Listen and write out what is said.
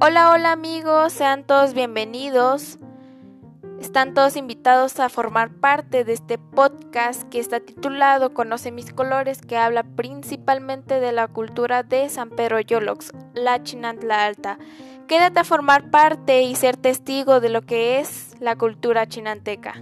Hola, hola amigos, sean todos bienvenidos. Están todos invitados a formar parte de este podcast que está titulado Conoce mis colores, que habla principalmente de la cultura de San Pedro Yolox, la Chinantla Alta. Quédate a formar parte y ser testigo de lo que es la cultura chinanteca.